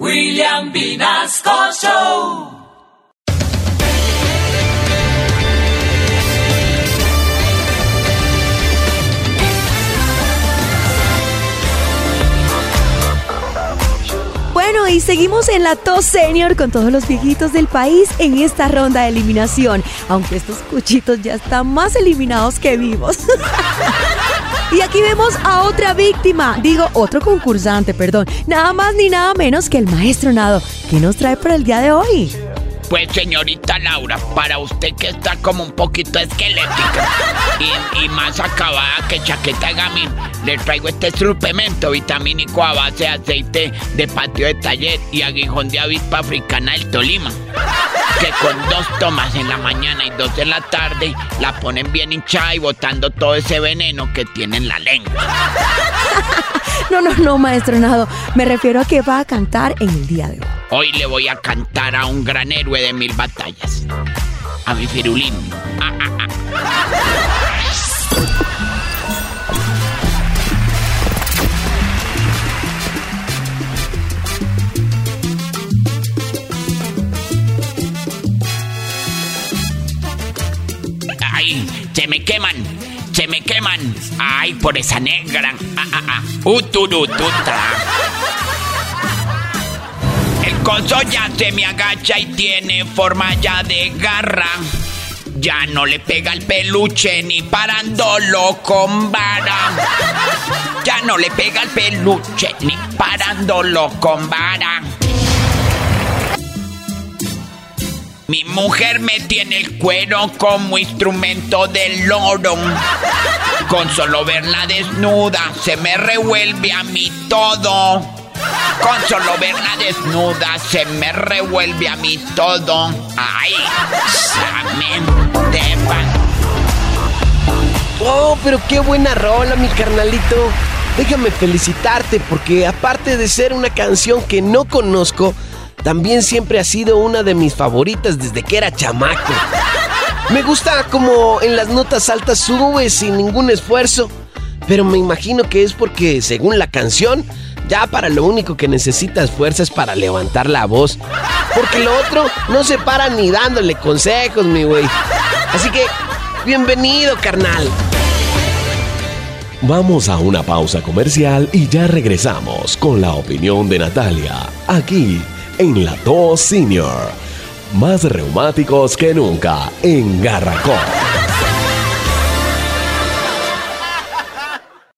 William Vinasco Show. Bueno, y seguimos en la TOS Senior con todos los viejitos del país en esta ronda de eliminación, aunque estos cuchitos ya están más eliminados que vivos. y aquí vemos a otra víctima, digo, otro concursante, perdón, nada más ni nada menos que el maestro Nado, que nos trae para el día de hoy. Pues señorita Laura, para usted que está como un poquito esquelética y, más acabada que chaqueta de gamín, le traigo este suplemento vitamínico a base de aceite de patio de taller y aguijón de avispa africana del Tolima. Que con dos tomas en la mañana y dos en la tarde la ponen bien hinchada y botando todo ese veneno que tiene en la lengua. No, no, no, maestro Nado. Me refiero a que va a cantar en el día de hoy. Hoy le voy a cantar a un gran héroe de mil batallas. A mi firulín. Ah, ah, ah. Se me queman, se me queman. Ay, por esa negra. Ah, ah, ah. Uturututa. El coso ya se me agacha y tiene forma ya de garra. Ya no le pega el peluche ni parándolo con vara. Ya no le pega el peluche ni parándolo con vara. Mi mujer me tiene el cuero como instrumento del loro. Con solo verla desnuda se me revuelve a mí todo. Con solo verla desnuda se me revuelve a mí todo. Ay, de Oh, pero qué buena rola, mi carnalito. Déjame felicitarte porque aparte de ser una canción que no conozco, también siempre ha sido una de mis favoritas desde que era chamaco. Me gusta como en las notas altas sube sin ningún esfuerzo, pero me imagino que es porque, según la canción, ya para lo único que necesitas fuerza es para levantar la voz. Porque lo otro no se para ni dándole consejos, mi güey. Así que, bienvenido, carnal. Vamos a una pausa comercial y ya regresamos con la opinión de Natalia, aquí en la 2 Senior. Más reumáticos que nunca en Garracón.